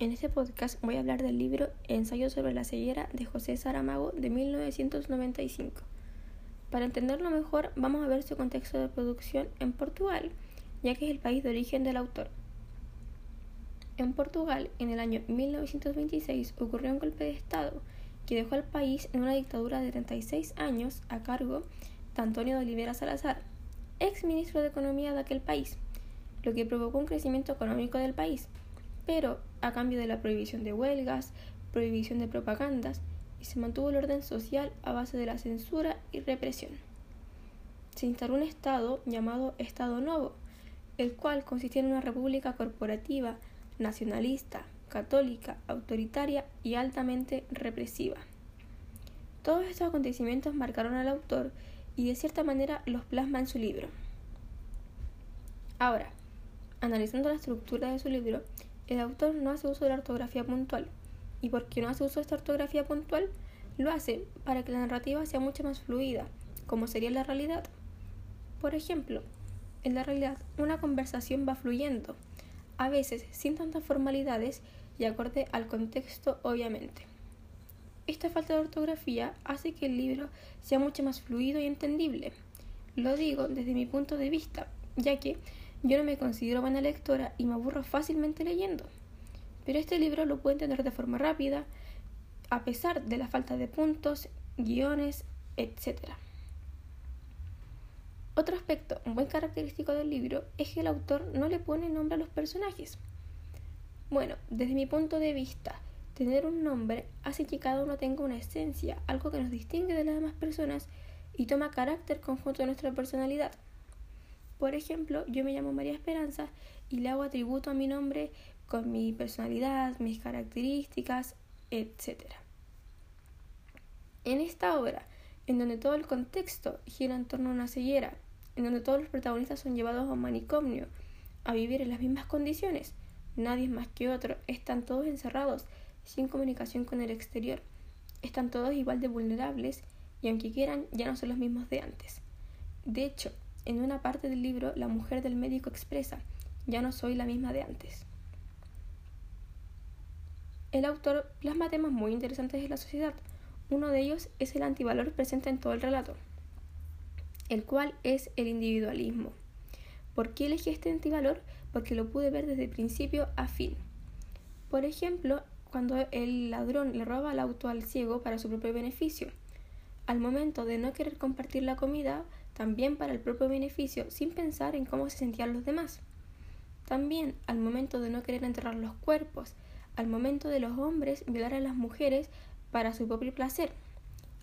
En este podcast voy a hablar del libro Ensayo sobre la ceguera de José Saramago de 1995. Para entenderlo mejor, vamos a ver su contexto de producción en Portugal, ya que es el país de origen del autor. En Portugal, en el año 1926, ocurrió un golpe de Estado que dejó al país en una dictadura de 36 años a cargo de Antonio de Oliveira Salazar, ex ministro de Economía de aquel país, lo que provocó un crecimiento económico del país, pero a cambio de la prohibición de huelgas, prohibición de propagandas, y se mantuvo el orden social a base de la censura y represión. Se instaló un Estado llamado Estado Novo, el cual consistía en una república corporativa, nacionalista, católica, autoritaria y altamente represiva. Todos estos acontecimientos marcaron al autor y de cierta manera los plasma en su libro. Ahora, analizando la estructura de su libro, el autor no hace uso de la ortografía puntual. ¿Y por qué no hace uso de esta ortografía puntual? Lo hace para que la narrativa sea mucho más fluida, como sería la realidad. Por ejemplo, en la realidad una conversación va fluyendo, a veces sin tantas formalidades y acorde al contexto obviamente. Esta falta de ortografía hace que el libro sea mucho más fluido y entendible. Lo digo desde mi punto de vista, ya que yo no me considero buena lectora y me aburro fácilmente leyendo, pero este libro lo puedo entender de forma rápida, a pesar de la falta de puntos, guiones, etc. Otro aspecto muy característico del libro es que el autor no le pone nombre a los personajes. Bueno, desde mi punto de vista, tener un nombre hace que cada uno tenga una esencia, algo que nos distingue de las demás personas y toma carácter conjunto de nuestra personalidad. Por ejemplo, yo me llamo María Esperanza y le hago atributo a mi nombre con mi personalidad, mis características, etc. En esta obra, en donde todo el contexto gira en torno a una ceguera, en donde todos los protagonistas son llevados a un manicomio, a vivir en las mismas condiciones, nadie es más que otro, están todos encerrados, sin comunicación con el exterior, están todos igual de vulnerables y aunque quieran ya no son los mismos de antes. De hecho, en una parte del libro, la mujer del médico expresa, ya no soy la misma de antes. El autor plasma temas muy interesantes de la sociedad. Uno de ellos es el antivalor presente en todo el relato, el cual es el individualismo. ¿Por qué elegí este antivalor? Porque lo pude ver desde principio a fin. Por ejemplo, cuando el ladrón le roba el auto al ciego para su propio beneficio. Al momento de no querer compartir la comida, también para el propio beneficio, sin pensar en cómo se sentían los demás. También al momento de no querer enterrar los cuerpos, al momento de los hombres violar a las mujeres para su propio placer,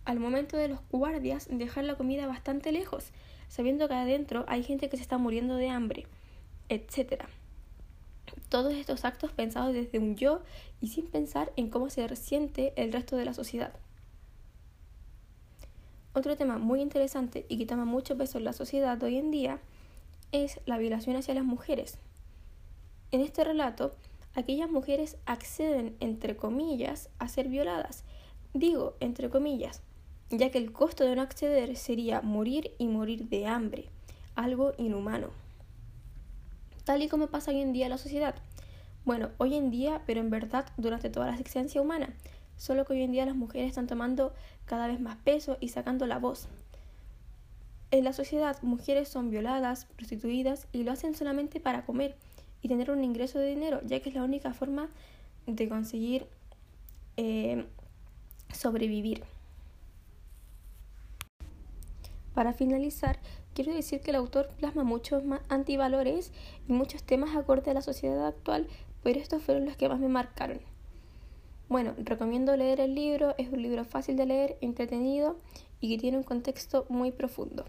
al momento de los guardias dejar la comida bastante lejos, sabiendo que adentro hay gente que se está muriendo de hambre, etc. Todos estos actos pensados desde un yo y sin pensar en cómo se resiente el resto de la sociedad. Otro tema muy interesante y que toma mucho peso en la sociedad hoy en día es la violación hacia las mujeres. En este relato, aquellas mujeres acceden, entre comillas, a ser violadas. Digo, entre comillas, ya que el costo de no acceder sería morir y morir de hambre, algo inhumano. Tal y como pasa hoy en día en la sociedad. Bueno, hoy en día, pero en verdad durante toda la existencia humana, solo que hoy en día las mujeres están tomando cada vez más peso y sacando la voz. En la sociedad, mujeres son violadas, prostituidas y lo hacen solamente para comer y tener un ingreso de dinero, ya que es la única forma de conseguir eh, sobrevivir. Para finalizar, quiero decir que el autor plasma muchos antivalores y muchos temas acorde a la sociedad actual, pero estos fueron los que más me marcaron. Bueno, recomiendo leer el libro, es un libro fácil de leer, entretenido y que tiene un contexto muy profundo.